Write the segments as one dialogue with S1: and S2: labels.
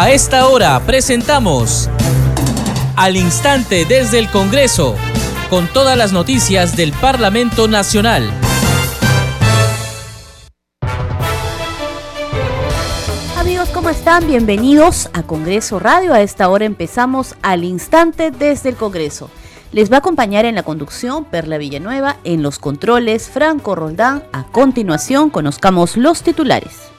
S1: A esta hora presentamos Al Instante desde el Congreso, con todas las noticias del Parlamento Nacional.
S2: Amigos, ¿cómo están? Bienvenidos a Congreso Radio. A esta hora empezamos Al Instante desde el Congreso. Les va a acompañar en la conducción Perla Villanueva, en los controles Franco Roldán. A continuación, conozcamos los titulares.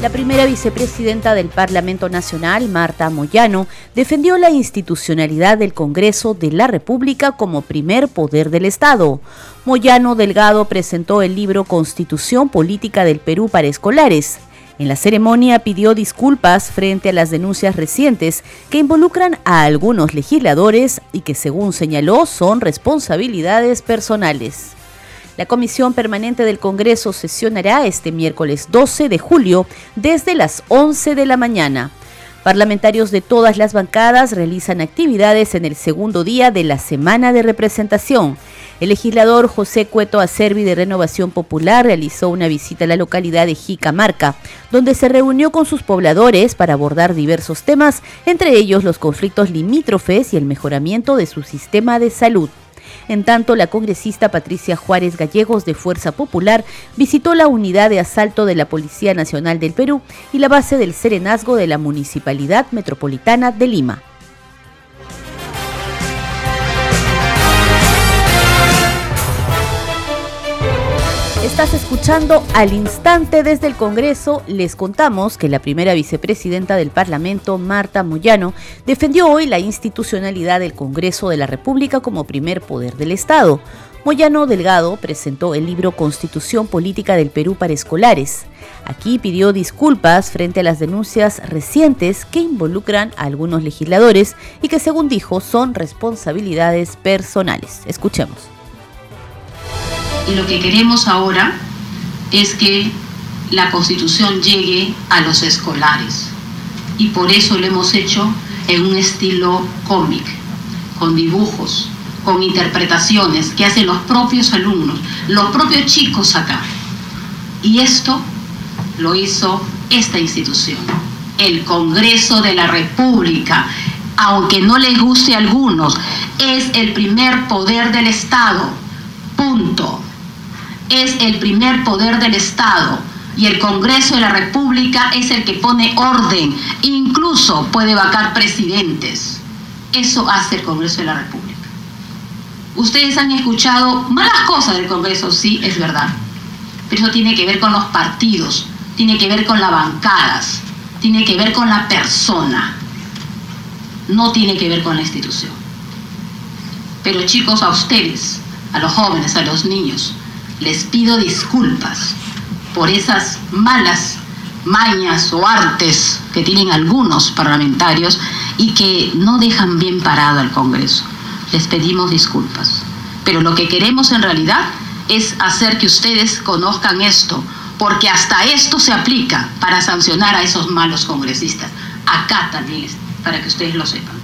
S2: La primera vicepresidenta del Parlamento Nacional, Marta Moyano, defendió la institucionalidad del Congreso de la República como primer poder del Estado. Moyano Delgado presentó el libro Constitución Política del Perú para Escolares. En la ceremonia pidió disculpas frente a las denuncias recientes que involucran a algunos legisladores y que según señaló son responsabilidades personales. La Comisión Permanente del Congreso sesionará este miércoles 12 de julio desde las 11 de la mañana. Parlamentarios de todas las bancadas realizan actividades en el segundo día de la semana de representación. El legislador José Cueto Acervi de Renovación Popular realizó una visita a la localidad de Jicamarca, donde se reunió con sus pobladores para abordar diversos temas, entre ellos los conflictos limítrofes y el mejoramiento de su sistema de salud. En tanto, la congresista Patricia Juárez Gallegos de Fuerza Popular visitó la unidad de asalto de la Policía Nacional del Perú y la base del Serenazgo de la Municipalidad Metropolitana de Lima. Estás escuchando al instante desde el Congreso. Les contamos que la primera vicepresidenta del Parlamento, Marta Moyano, defendió hoy la institucionalidad del Congreso de la República como primer poder del Estado. Moyano Delgado presentó el libro Constitución Política del Perú para Escolares. Aquí pidió disculpas frente a las denuncias recientes que involucran a algunos legisladores y que, según dijo, son responsabilidades personales. Escuchemos.
S3: Y lo que queremos ahora es que la constitución llegue a los escolares. Y por eso lo hemos hecho en un estilo cómic, con dibujos, con interpretaciones que hacen los propios alumnos, los propios chicos acá. Y esto lo hizo esta institución, el Congreso de la República. Aunque no les guste a algunos, es el primer poder del Estado. Punto es el primer poder del Estado y el Congreso de la República es el que pone orden, incluso puede vacar presidentes. Eso hace el Congreso de la República. Ustedes han escuchado malas cosas del Congreso, sí, es verdad, pero eso tiene que ver con los partidos, tiene que ver con las bancadas, tiene que ver con la persona, no tiene que ver con la institución. Pero chicos, a ustedes, a los jóvenes, a los niños, les pido disculpas por esas malas mañas o artes que tienen algunos parlamentarios y que no dejan bien parado al Congreso. Les pedimos disculpas. Pero lo que queremos en realidad es hacer que ustedes conozcan esto, porque hasta esto se aplica para sancionar a esos malos congresistas. Acá también, para que ustedes lo sepan.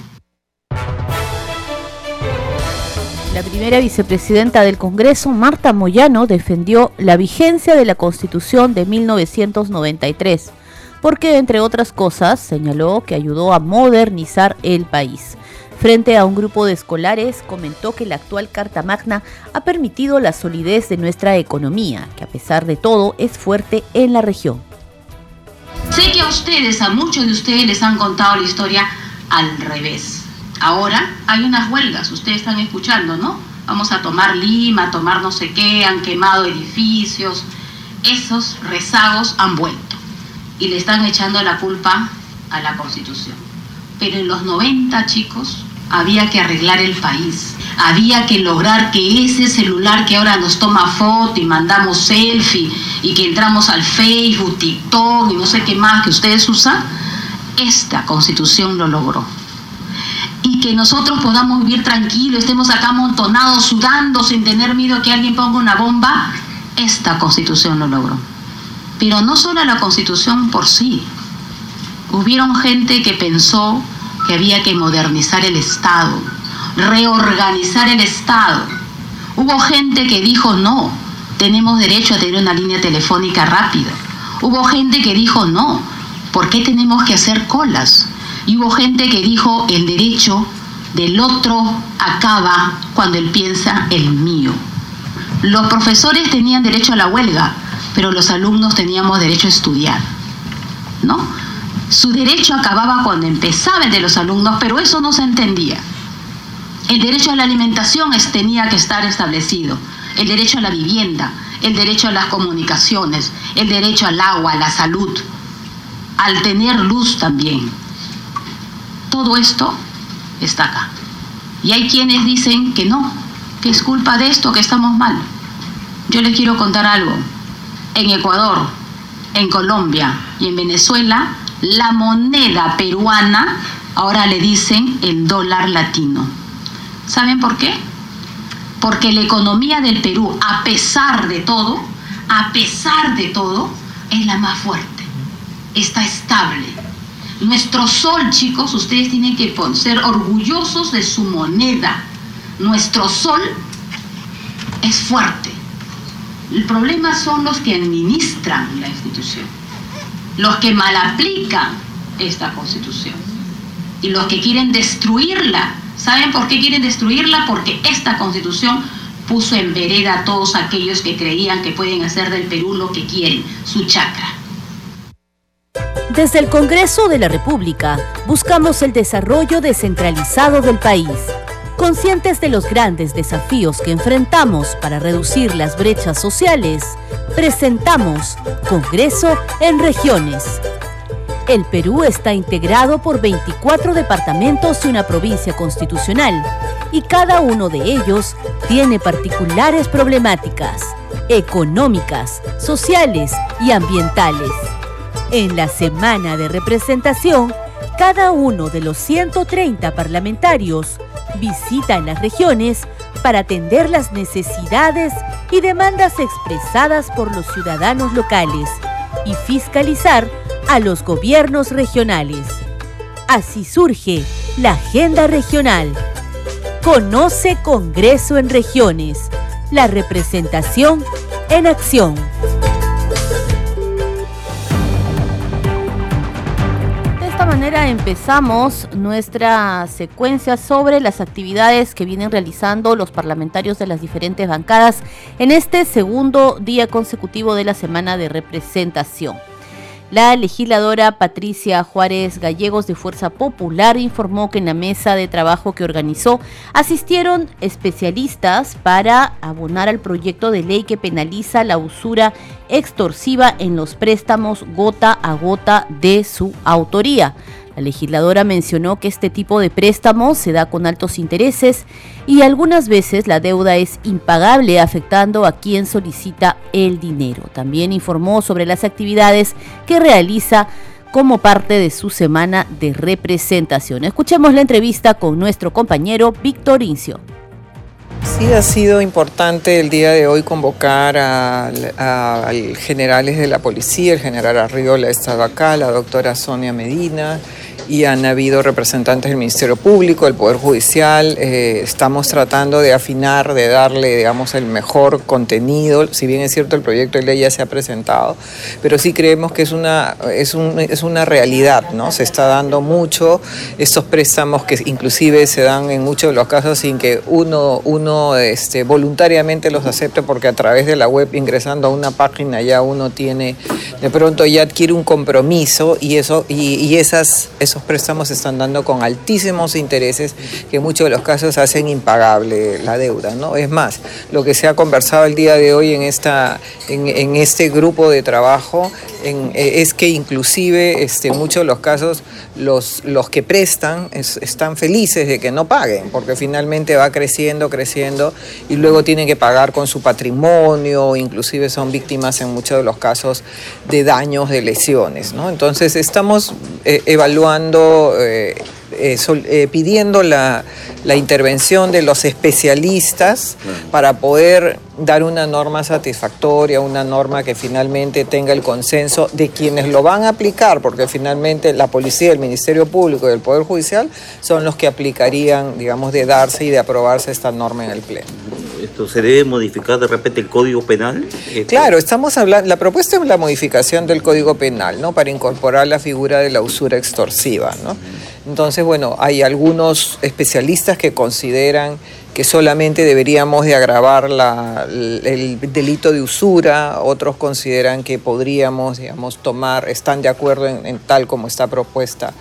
S2: La primera vicepresidenta del Congreso, Marta Moyano, defendió la vigencia de la Constitución de 1993, porque, entre otras cosas, señaló que ayudó a modernizar el país. Frente a un grupo de escolares, comentó que la actual Carta Magna ha permitido la solidez de nuestra economía, que a pesar de todo es fuerte en la región.
S3: Sé que a ustedes, a muchos de ustedes les han contado la historia al revés Ahora hay unas huelgas, ustedes están escuchando, ¿no? Vamos a tomar Lima, tomar no sé qué, han quemado edificios. Esos rezagos han vuelto y le están echando la culpa a la Constitución. Pero en los 90, chicos, había que arreglar el país. Había que lograr que ese celular que ahora nos toma foto y mandamos selfie y que entramos al Facebook, TikTok y no sé qué más que ustedes usan, esta constitución lo logró que nosotros podamos vivir tranquilos, estemos acá amontonados, sudando, sin tener miedo que alguien ponga una bomba, esta constitución lo logró. Pero no solo la constitución por sí. Hubieron gente que pensó que había que modernizar el Estado, reorganizar el Estado. Hubo gente que dijo no, tenemos derecho a tener una línea telefónica rápida. Hubo gente que dijo, no, ¿por qué tenemos que hacer colas? Y hubo gente que dijo, el derecho del otro acaba cuando él piensa el mío. Los profesores tenían derecho a la huelga, pero los alumnos teníamos derecho a estudiar. ¿No? Su derecho acababa cuando empezaba el de los alumnos, pero eso no se entendía. El derecho a la alimentación tenía que estar establecido, el derecho a la vivienda, el derecho a las comunicaciones, el derecho al agua, a la salud, al tener luz también. Todo esto está acá. Y hay quienes dicen que no, que es culpa de esto, que estamos mal. Yo les quiero contar algo. En Ecuador, en Colombia y en Venezuela, la moneda peruana ahora le dicen el dólar latino. ¿Saben por qué? Porque la economía del Perú, a pesar de todo, a pesar de todo, es la más fuerte. Está estable nuestro sol, chicos, ustedes tienen que ser orgullosos de su moneda. Nuestro sol es fuerte. El problema son los que administran la institución, los que mal aplican esta constitución y los que quieren destruirla. ¿Saben por qué quieren destruirla? Porque esta constitución puso en vereda a todos aquellos que creían que pueden hacer del Perú lo que quieren, su chacra.
S2: Desde el Congreso de la República buscamos el desarrollo descentralizado del país. Conscientes de los grandes desafíos que enfrentamos para reducir las brechas sociales, presentamos Congreso en Regiones. El Perú está integrado por 24 departamentos y una provincia constitucional, y cada uno de ellos tiene particulares problemáticas económicas, sociales y ambientales. En la semana de representación, cada uno de los 130 parlamentarios visita en las regiones para atender las necesidades y demandas expresadas por los ciudadanos locales y fiscalizar a los gobiernos regionales. Así surge la Agenda Regional. Conoce Congreso en Regiones, la representación en acción. Manera empezamos nuestra secuencia sobre las actividades que vienen realizando los parlamentarios de las diferentes bancadas en este segundo día consecutivo de la semana de representación. La legisladora Patricia Juárez Gallegos de Fuerza Popular informó que en la mesa de trabajo que organizó asistieron especialistas para abonar al proyecto de ley que penaliza la usura extorsiva en los préstamos gota a gota de su autoría. La legisladora mencionó que este tipo de préstamos se da con altos intereses y algunas veces la deuda es impagable afectando a quien solicita el dinero. También informó sobre las actividades que realiza como parte de su semana de representación. Escuchemos la entrevista con nuestro compañero Víctor Incio.
S4: Sí, ha sido importante el día de hoy convocar a, a, generales de la policía, el general Arriola estaba acá, la doctora Sonia Medina, y han habido representantes del Ministerio Público, del Poder Judicial. Eh, estamos tratando de afinar, de darle, digamos, el mejor contenido. Si bien es cierto, el proyecto de ley ya se ha presentado, pero sí creemos que es una, es un, es una realidad, ¿no? Se está dando mucho estos préstamos que inclusive se dan en muchos de los casos sin que uno, uno este, voluntariamente los acepte porque a través de la web ingresando a una página ya uno tiene, de pronto ya adquiere un compromiso y eso, y, y esas, esos préstamos están dando con altísimos intereses que en muchos de los casos hacen impagable la deuda. ¿no? Es más, lo que se ha conversado el día de hoy en, esta, en, este grupo de trabajo eh, es que inclusive este, en muchos de los casos los, los que prestan están felices de que no paguen, porque finalmente va creciendo, creciendo y luego tienen que pagar con su patrimonio, inclusive son víctimas en muchos de los casos de daños, de lesiones. ¿no? Entonces estamos eh, evaluando eh, eh, eh, pidiendo la, intervención de los especialistas para poder dar una norma satisfactoria, una norma que finalmente tenga el consenso de quienes lo van a aplicar, porque finalmente la policía, el Ministerio Público y el Poder Judicial son los que aplicarían, digamos, de darse y de aprobarse esta norma en el Pleno
S5: respecto? ¿Se debe modificar de repente el Código Penal?
S4: Este, claro, estamos hablando, la propuesta es la modificación del Código Penal, ¿no? Para incorporar la figura de la usura extorsiva, ¿no? Entonces, bueno, hay algunos especialistas que consideran que solamente deberíamos de agravar el delito de usura, otros consideran que podríamos, digamos, tomar, están de acuerdo en tal como está propuesta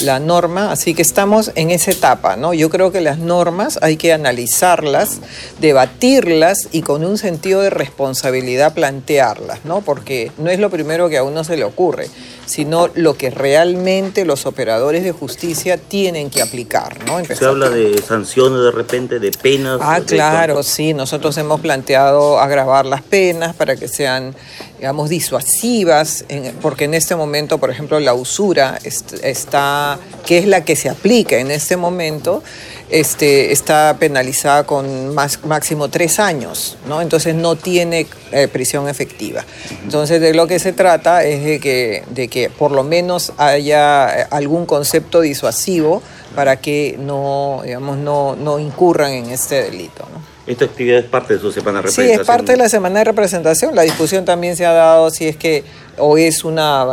S4: la norma, así que estamos en esa etapa, ¿no? Yo creo que las normas hay que analizarlas, debatirlas y con un sentido de responsabilidad plantearlas, ¿no? Porque no es lo primero que a uno se le ocurre, sino lo que realmente los operadores de justicia tienen que aplicar, ¿no?
S5: se habla de sanciones de repente, de penas.
S4: Ah, claro, sí, nosotros hemos planteado agravar las penas para que sean digamos, disuasivas, porque en este momento, por ejemplo, la usura está, que es la que se aplica en este momento, este, está penalizada con más, máximo tres años, ¿no? Entonces no tiene eh, prisión efectiva. Entonces de lo que se trata es de que, de que por lo menos haya eh, algún concepto disuasivo para que no, digamos, no, no incurran en este delito, ¿no?
S5: Esta actividad es parte de su semana de representación.
S4: Sí, es parte de la semana de representación. La discusión también se ha dado si es que o es una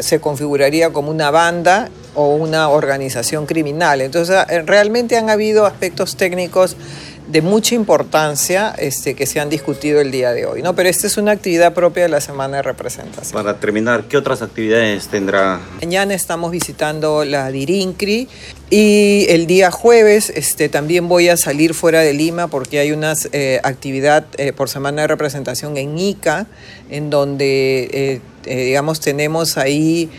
S4: se configuraría como una banda o una organización criminal. Entonces, eh, realmente han habido aspectos técnicos de mucha importancia este, que se han discutido el día de hoy, ¿no? Pero esta es una actividad propia de la Semana de Representación.
S5: Para terminar, ¿qué otras actividades tendrá?
S4: Mañana estamos visitando la Dirincri y el día jueves este, también voy a salir fuera de Lima porque hay una eh, actividad eh, por Semana de Representación en Ica, en donde, eh, digamos, tenemos ahí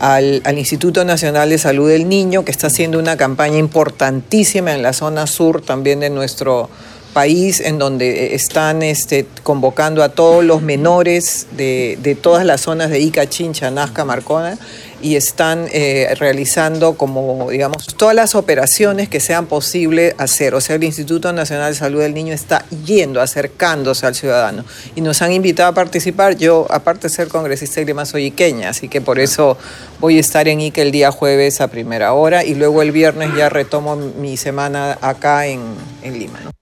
S4: al, Instituto Nacional de Salud del Niño, que está haciendo una campaña importantísima en la zona sur también de nuestro país, en donde están este, convocando a todos los menores de, de todas las zonas de Ica, Chincha, Nazca, Marcona, y están eh, realizando como, digamos, todas las operaciones que sean posible hacer. O sea, el Instituto Nacional de Salud del Niño está yendo, acercándose al ciudadano. Y nos han invitado a participar. Yo, aparte de ser congresista y soy iqueña, así que por eso voy a estar en Ica el día jueves a primera hora y luego el viernes ya retomo mi semana acá en, en Lima.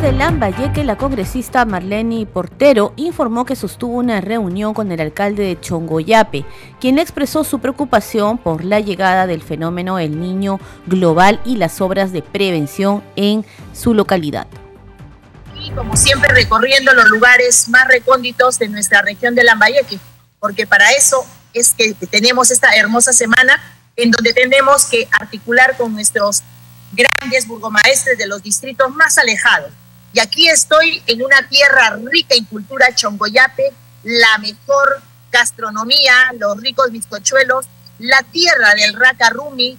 S2: Desde Lambayeque, la congresista Marlene Portero informó que sostuvo una reunión con el alcalde de Chongoyape, quien expresó su preocupación por la llegada del fenómeno El Niño global y las obras de prevención en su localidad.
S6: Y como siempre recorriendo los lugares más recónditos de nuestra región de Lambayeque, porque para eso es que tenemos esta hermosa semana en donde tenemos que articular con nuestros grandes burgomaestres de los distritos más alejados y aquí estoy en una tierra rica en cultura chongoyape, la mejor gastronomía, los ricos bizcochuelos, la tierra del Racarumi,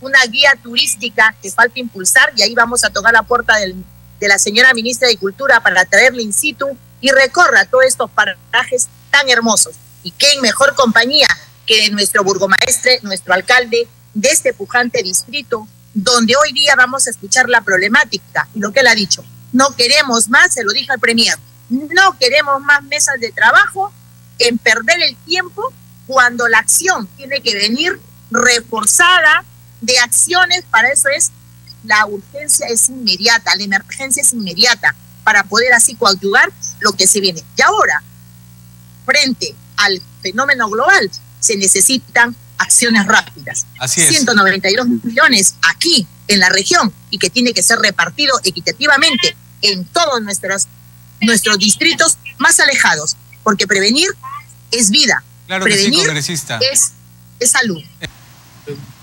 S6: una guía turística que falta impulsar y ahí vamos a tocar la puerta de la señora ministra de Cultura para traerle in situ y recorra todos estos parajes tan hermosos. Y qué mejor compañía que nuestro burgomaestre, nuestro alcalde de este pujante distrito, donde hoy día vamos a escuchar la problemática y lo que él ha dicho. No queremos más, se lo dije al Premier, no queremos más mesas de trabajo en perder el tiempo cuando la acción tiene que venir reforzada de acciones, para eso es la urgencia es inmediata, la emergencia es inmediata, para poder así coadyuvar lo que se viene. Y ahora, frente al fenómeno global, se necesitan acciones rápidas. Así es. 192 millones aquí en la región y que tiene que ser repartido equitativamente en todos nuestros, nuestros distritos más alejados, porque prevenir es vida. prevenir es, es salud.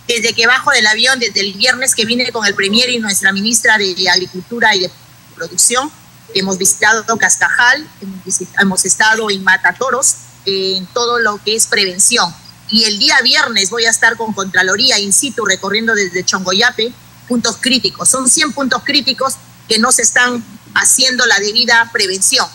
S6: Desde que bajo del avión, desde el viernes que vine con el Premier y nuestra ministra de Agricultura y de Producción, hemos visitado Cascajal, hemos, hemos estado en Matatoros, en todo lo que es prevención y el día viernes voy a estar con Contraloría in situ recorriendo desde Chongoyape puntos críticos. Son 100 puntos críticos que no se están haciendo la debida prevención.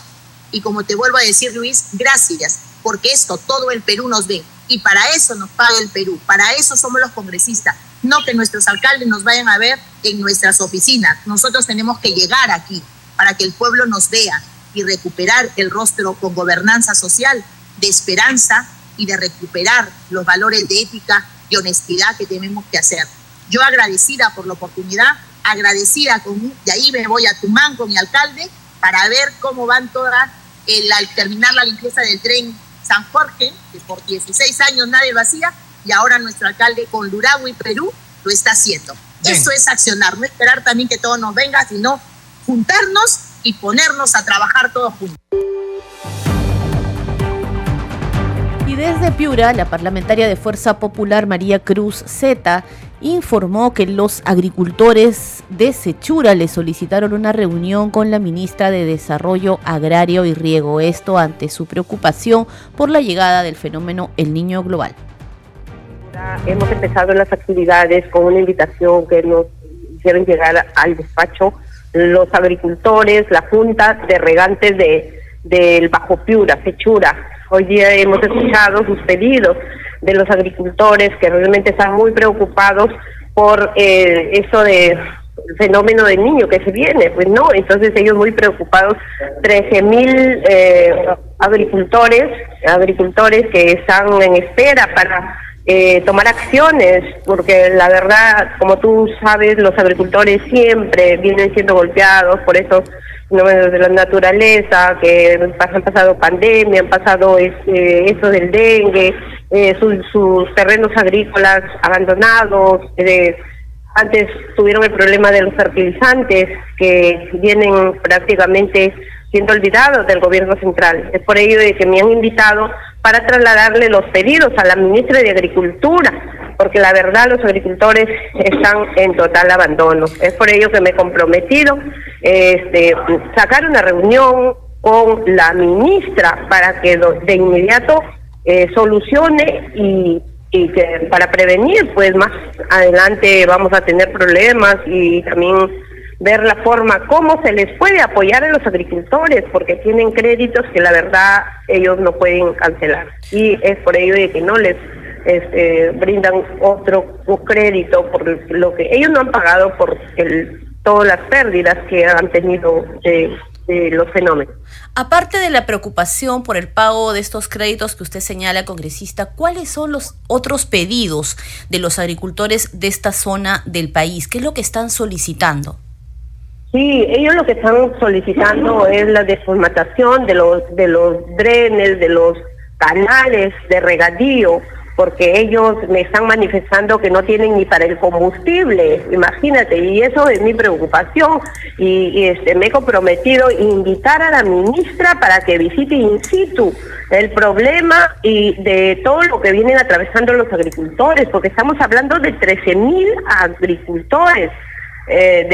S6: Y como te vuelvo a decir, Luis, gracias, porque esto todo el Perú nos ve. Y para eso nos paga el Perú, para eso somos los congresistas. No que nuestros alcaldes nos vayan a ver en nuestras oficinas. Nosotros tenemos que llegar aquí para que el pueblo nos vea y recuperar el rostro con gobernanza social, de esperanza y de recuperar los valores de ética y honestidad que tenemos que hacer. Yo agradecida por la oportunidad agradecida con, y ahí me voy a Tumán con mi alcalde para ver cómo van todas, el, al terminar la limpieza del tren San Jorge, que por 16 años nadie lo hacía, y ahora nuestro alcalde con Luragua y Perú lo está haciendo. Eso es accionar, no esperar también que todo nos venga, sino juntarnos y ponernos a trabajar todos juntos.
S2: Y desde Piura, la parlamentaria de Fuerza Popular María Cruz Zeta informó que los agricultores de Sechura le solicitaron una reunión con la ministra de Desarrollo Agrario y Riego, esto ante su preocupación por la llegada del fenómeno El Niño Global.
S7: Hemos empezado las actividades con una invitación que nos hicieron llegar al despacho los agricultores, la Junta de Regantes de, del Bajo Piura, Sechura, Hoy día hemos escuchado sus pedidos de los agricultores que realmente están muy preocupados por eh, eso de fenómeno del niño que se viene, pues no, entonces ellos muy preocupados, 13 mil eh, agricultores, agricultores que están en espera para eh, tomar acciones, porque la verdad, como tú sabes, los agricultores siempre vienen siendo golpeados por esos fenómenos de la naturaleza, que han pasado pandemia, han pasado este, eso del dengue, eh, sus, terrenos agrícolas abandonados, eh, antes tuvieron el problema de los fertilizantes que vienen prácticamente siendo olvidados del gobierno central. Es por ello de que me han invitado para trasladarle los pedidos a la ministra de Agricultura, porque la verdad los agricultores están en total abandono. Es por ello que me he comprometido este, sacar una reunión con la ministra para que de inmediato eh, solucione y, y que para prevenir, pues más adelante vamos a tener problemas y también ver la forma cómo se les puede apoyar a los agricultores, porque tienen créditos que la verdad ellos no pueden cancelar. Y es por ello de que no les este, brindan otro crédito por lo que ellos no han pagado por el, todas las pérdidas que han tenido de, de los fenómenos.
S2: Aparte de la preocupación por el pago de estos créditos que usted señala, congresista, ¿cuáles son los otros pedidos de los agricultores de esta zona del país? ¿Qué es lo que están solicitando?
S7: Sí, ellos lo que están solicitando es la desformatación de los de los drenes, de los canales de regadío, porque ellos me están manifestando que no tienen ni para el combustible, imagínate, y eso es mi preocupación y, este me he comprometido a invitar a la ministra para que visite in situ el problema y de todo lo que vienen atravesando los agricultores, porque estamos hablando de 13 mil agricultores eh,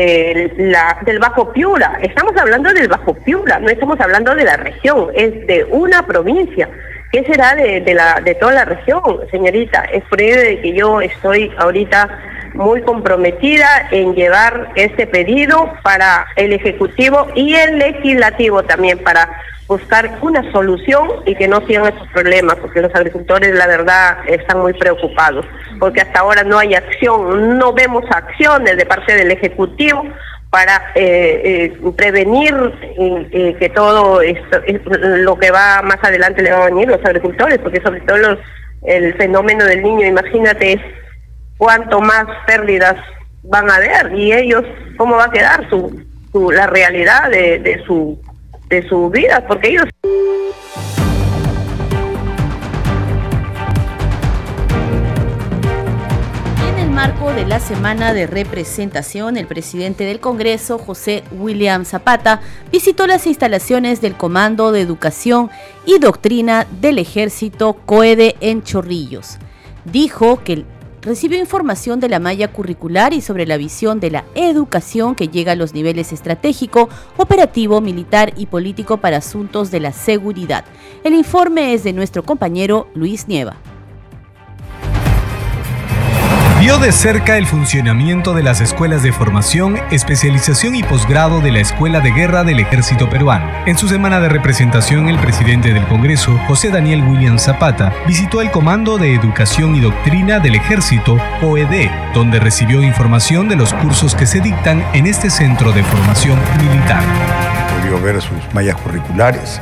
S7: de la, del Bajo Piura. Estamos hablando del Bajo Piura, no estamos hablando de la región, es de una provincia. ¿Qué será de, la, de toda la región, señorita? Es por de que yo estoy ahorita muy comprometida en llevar este pedido para el Ejecutivo y el Legislativo también, para buscar una solución y que no sigan esos problemas, porque los agricultores, la verdad, están muy preocupados, porque hasta ahora no hay acción, no vemos acciones de parte del Ejecutivo para eh, eh, prevenir que todo esto, lo que va más adelante le va a venir los agricultores, porque sobre todo el fenómeno del niño, imagínate cuánto más pérdidas van a haber y ellos cómo va a quedar su, su la realidad de su de su vida, porque ellos...
S2: En el marco de la semana de representación, el presidente del Congreso, José William Zapata, visitó las instalaciones del Comando de Educación y Doctrina del Ejército COEDE en Chorrillos. Dijo que recibió información de la malla curricular y sobre la visión de la educación que llega a los niveles estratégico, operativo, militar y político para asuntos de la seguridad. El informe es de nuestro compañero Luis Nieva.
S8: Vio de cerca el funcionamiento de las escuelas de formación, especialización y posgrado de la Escuela de Guerra del Ejército Peruano. En su semana de representación, el presidente del Congreso, José Daniel William Zapata, visitó el Comando de Educación y Doctrina del Ejército, OED, donde recibió información de los cursos que se dictan en este centro de formación militar.
S9: Ver sus mallas curriculares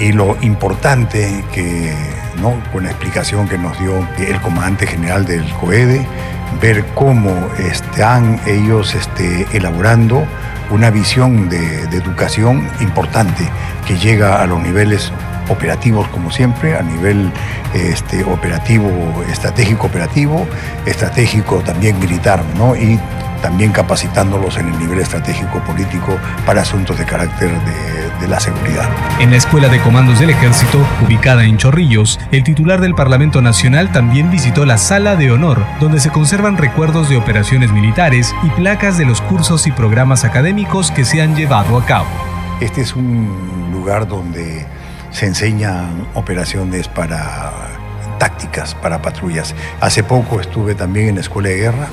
S9: y lo importante que, ¿no? con la explicación que nos dio el comandante general del COEDE, ver cómo están ellos este, elaborando una visión de, de educación importante que llega a los niveles operativos como siempre, a nivel este, operativo, estratégico operativo, estratégico también militar, ¿no? Y también capacitándolos en el nivel estratégico político para asuntos de carácter de, de, la seguridad.
S8: En la Escuela de Comandos del Ejército, ubicada en Chorrillos, el titular del Parlamento Nacional también visitó la Sala de Honor, donde se conservan recuerdos de operaciones militares y placas de los cursos y programas académicos que se han llevado a cabo.
S9: Este es un lugar donde se enseñan operaciones para tácticas, para patrullas. Hace poco estuve también en la Escuela de Guerra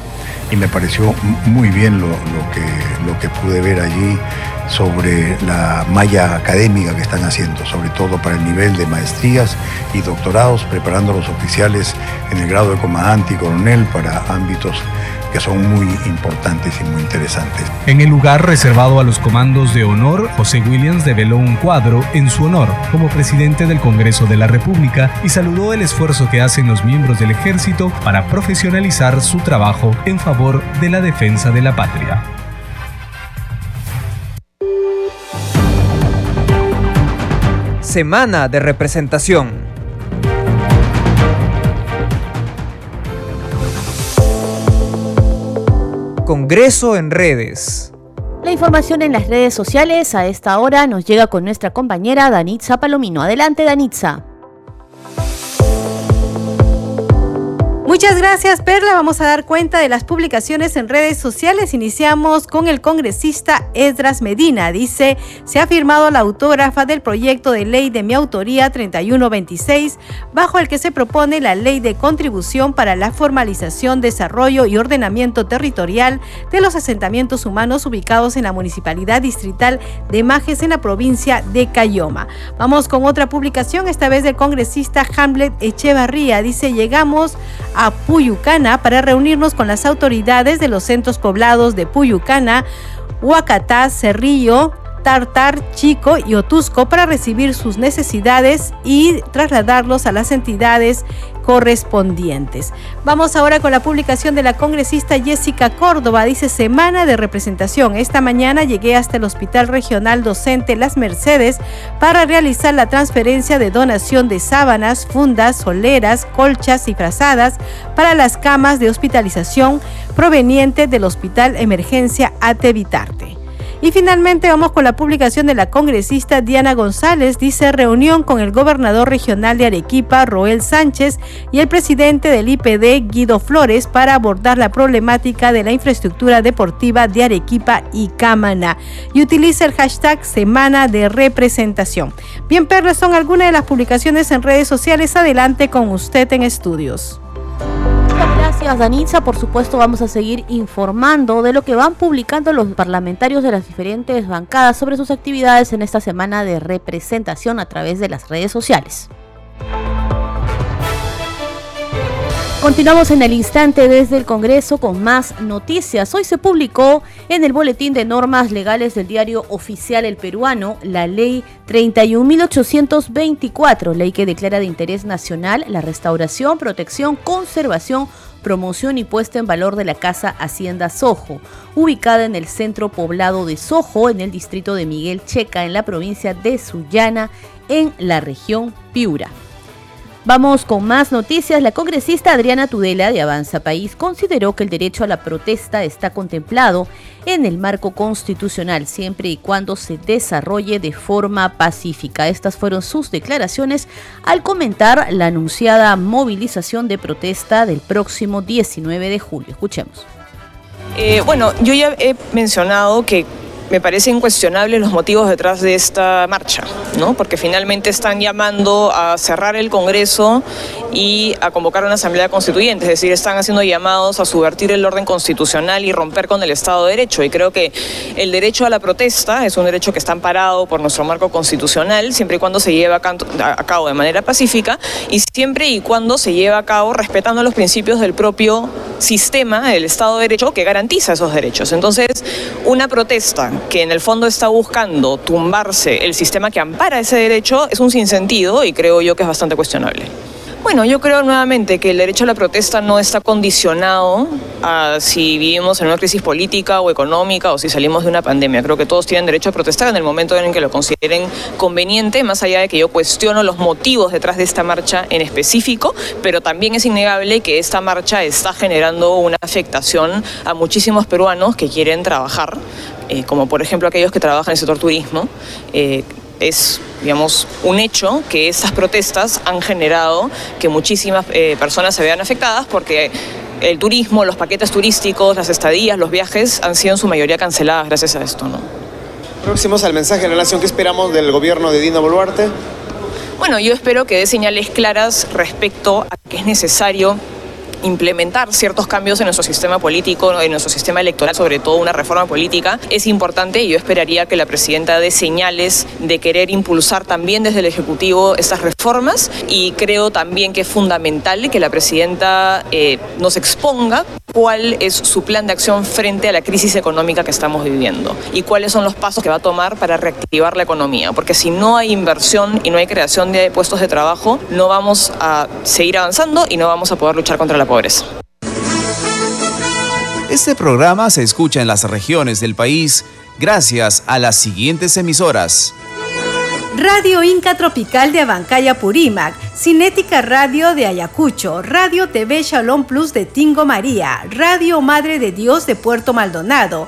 S9: y me pareció muy bien lo, que, lo que pude ver allí sobre la malla académica que están haciendo, sobre todo para el nivel de maestrías y doctorados, preparando a los oficiales en el grado de comandante y coronel para ámbitos que son muy importantes y muy interesantes.
S8: En el lugar reservado a los comandos de honor, José Williams develó un cuadro en su honor como presidente del Congreso de la República y saludó el esfuerzo que hacen los miembros del ejército para profesionalizar su trabajo en favor de la defensa de la patria.
S10: Semana de representación. Congreso en redes.
S2: La información en las redes sociales a esta hora nos llega con nuestra compañera Danitza Palomino. Adelante, Danitza.
S11: Muchas gracias, Perla. Vamos a dar cuenta de las publicaciones en redes sociales. Iniciamos con el congresista Esdras Medina. Dice, se ha firmado la autógrafa del proyecto de ley de mi autoría 3126, bajo el que se propone la ley de contribución para la formalización, desarrollo y ordenamiento territorial de los asentamientos humanos ubicados en la municipalidad distrital de Majes en la provincia de Cayoma. Vamos con otra publicación, esta vez del congresista Hamlet Echevarría. Dice, llegamos a Puyucana para reunirnos con las autoridades de los centros poblados de Puyucana, Huacatá, Cerrillo, Tartar, Chico y Otusco para recibir sus necesidades y trasladarlos a las entidades correspondientes. Vamos ahora con la publicación de la congresista Jessica Córdoba. Dice semana de representación. Esta mañana llegué hasta el Hospital Regional Docente Las Mercedes para realizar la transferencia de donación de sábanas, fundas, soleras, colchas y frazadas para las camas de hospitalización provenientes del Hospital Emergencia Atevitarte. Y finalmente vamos con la publicación de la congresista Diana González, dice reunión con el gobernador regional de Arequipa, Roel Sánchez, y el presidente del IPD, Guido Flores, para abordar la problemática de la infraestructura deportiva de Arequipa y Cámana. Y utiliza el hashtag Semana de Representación. Bien, Perro, son algunas de las publicaciones en redes sociales. Adelante con usted en estudios.
S2: Gracias, Danitza. Por supuesto, vamos a seguir informando de lo que van publicando los parlamentarios de las diferentes bancadas sobre sus actividades en esta semana de representación a través de las redes sociales. Continuamos en el instante desde el Congreso con más noticias. Hoy se publicó en el Boletín de Normas Legales del Diario Oficial El Peruano la Ley 31.824, ley que declara de interés nacional la restauración, protección, conservación, promoción y puesta en valor de la Casa Hacienda Sojo, ubicada en el centro poblado de Sojo, en el distrito de Miguel Checa, en la provincia de Sullana, en la región Piura. Vamos con más noticias. La congresista Adriana Tudela de Avanza País consideró que el derecho a la protesta está contemplado en el marco constitucional siempre y cuando se desarrolle de forma pacífica. Estas fueron sus declaraciones al comentar la anunciada movilización de protesta del próximo 19 de julio. Escuchemos.
S12: Eh, bueno, yo ya he mencionado que me parecen cuestionables los motivos detrás de esta marcha, ¿no? Porque finalmente están llamando a cerrar el Congreso y a convocar una asamblea constituyente, es decir, están haciendo llamados a subvertir el orden constitucional y romper con el Estado de Derecho. Y creo que el derecho a la protesta es un derecho que está amparado por nuestro marco constitucional, siempre y cuando se lleve a cabo de manera pacífica y siempre y cuando se lleve a cabo respetando los principios del propio sistema, del Estado de Derecho, que garantiza esos derechos. Entonces, una protesta que en el fondo está buscando tumbarse el sistema que ampara ese derecho es un sinsentido y creo yo que es bastante cuestionable. Bueno, yo creo nuevamente que el derecho a la protesta no está condicionado a si vivimos en una crisis política o económica o si salimos de una pandemia. Creo que todos tienen derecho a protestar en el momento en que lo consideren conveniente, más allá de que yo cuestiono los motivos detrás de esta marcha en específico, pero también es innegable que esta marcha está generando una afectación a muchísimos peruanos que quieren trabajar, eh, como por ejemplo aquellos que trabajan en el sector turismo. Eh, es, digamos, un hecho que estas protestas han generado que muchísimas eh, personas se vean afectadas porque el turismo, los paquetes turísticos, las estadías, los viajes han sido en su mayoría canceladas gracias a esto, ¿no?
S13: Próximos al mensaje de la nación, ¿qué esperamos del gobierno de Dina Boluarte?
S12: Bueno, yo espero que dé señales claras respecto a que es necesario implementar ciertos cambios en nuestro sistema político, en nuestro sistema electoral, sobre todo una reforma política, es importante y yo esperaría que la presidenta dé señales de querer impulsar también desde el Ejecutivo estas reformas y creo también que es fundamental que la presidenta eh, nos exponga cuál es su plan de acción frente a la crisis económica que estamos viviendo y cuáles son los pasos que va a tomar para reactivar la economía, porque si no hay inversión y no hay creación de puestos de trabajo, no vamos a seguir avanzando y no vamos a poder luchar contra la pobreza.
S14: Este programa se escucha en las regiones del país gracias a las siguientes emisoras.
S11: Radio Inca Tropical de Abancaya Purímac, Cinética Radio de Ayacucho, Radio TV Shalom Plus de Tingo María, Radio Madre de Dios de Puerto Maldonado,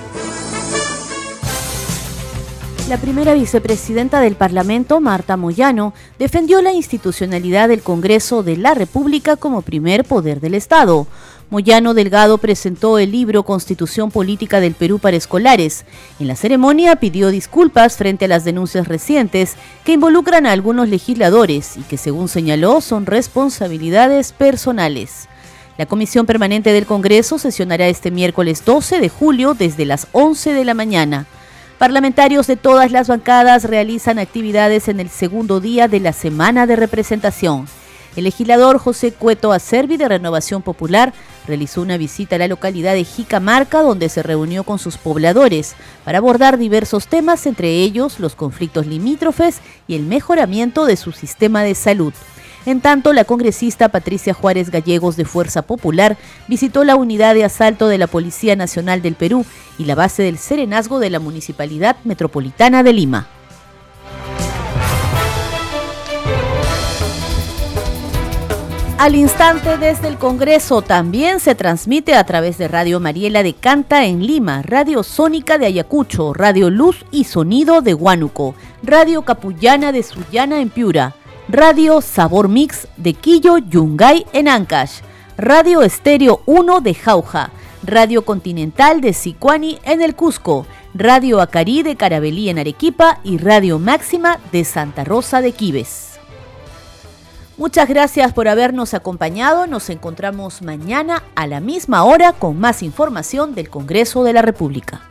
S2: La primera vicepresidenta del Parlamento, Marta Moyano, defendió la institucionalidad del Congreso de la República como primer poder del Estado. Moyano Delgado presentó el libro Constitución Política del Perú para Escolares. En la ceremonia pidió disculpas frente a las denuncias recientes que involucran a algunos legisladores y que, según señaló, son responsabilidades personales. La Comisión Permanente del Congreso sesionará este miércoles 12 de julio desde las 11 de la mañana. Parlamentarios de todas las bancadas realizan actividades en el segundo día de la semana de representación. El legislador José Cueto Acervi de Renovación Popular realizó una visita a la localidad de Jicamarca donde se reunió con sus pobladores para abordar diversos temas, entre ellos los conflictos limítrofes y el mejoramiento de su sistema de salud. En tanto, la congresista Patricia Juárez Gallegos de Fuerza Popular visitó la unidad de asalto de la Policía Nacional del Perú y la base del Serenazgo de la Municipalidad Metropolitana de Lima. Al instante desde el Congreso también se transmite a través de Radio Mariela de Canta en Lima, Radio Sónica de Ayacucho, Radio Luz y Sonido de Huánuco, Radio Capullana de Sullana en Piura, Radio Sabor Mix de Quillo Yungay en Ancash, Radio Estéreo 1 de Jauja, Radio Continental de Sicuani en el Cusco, Radio Acarí de Carabelí en Arequipa y Radio Máxima de Santa Rosa de Quibes. Muchas gracias por habernos acompañado. Nos encontramos mañana a la misma hora con más información del Congreso de la República.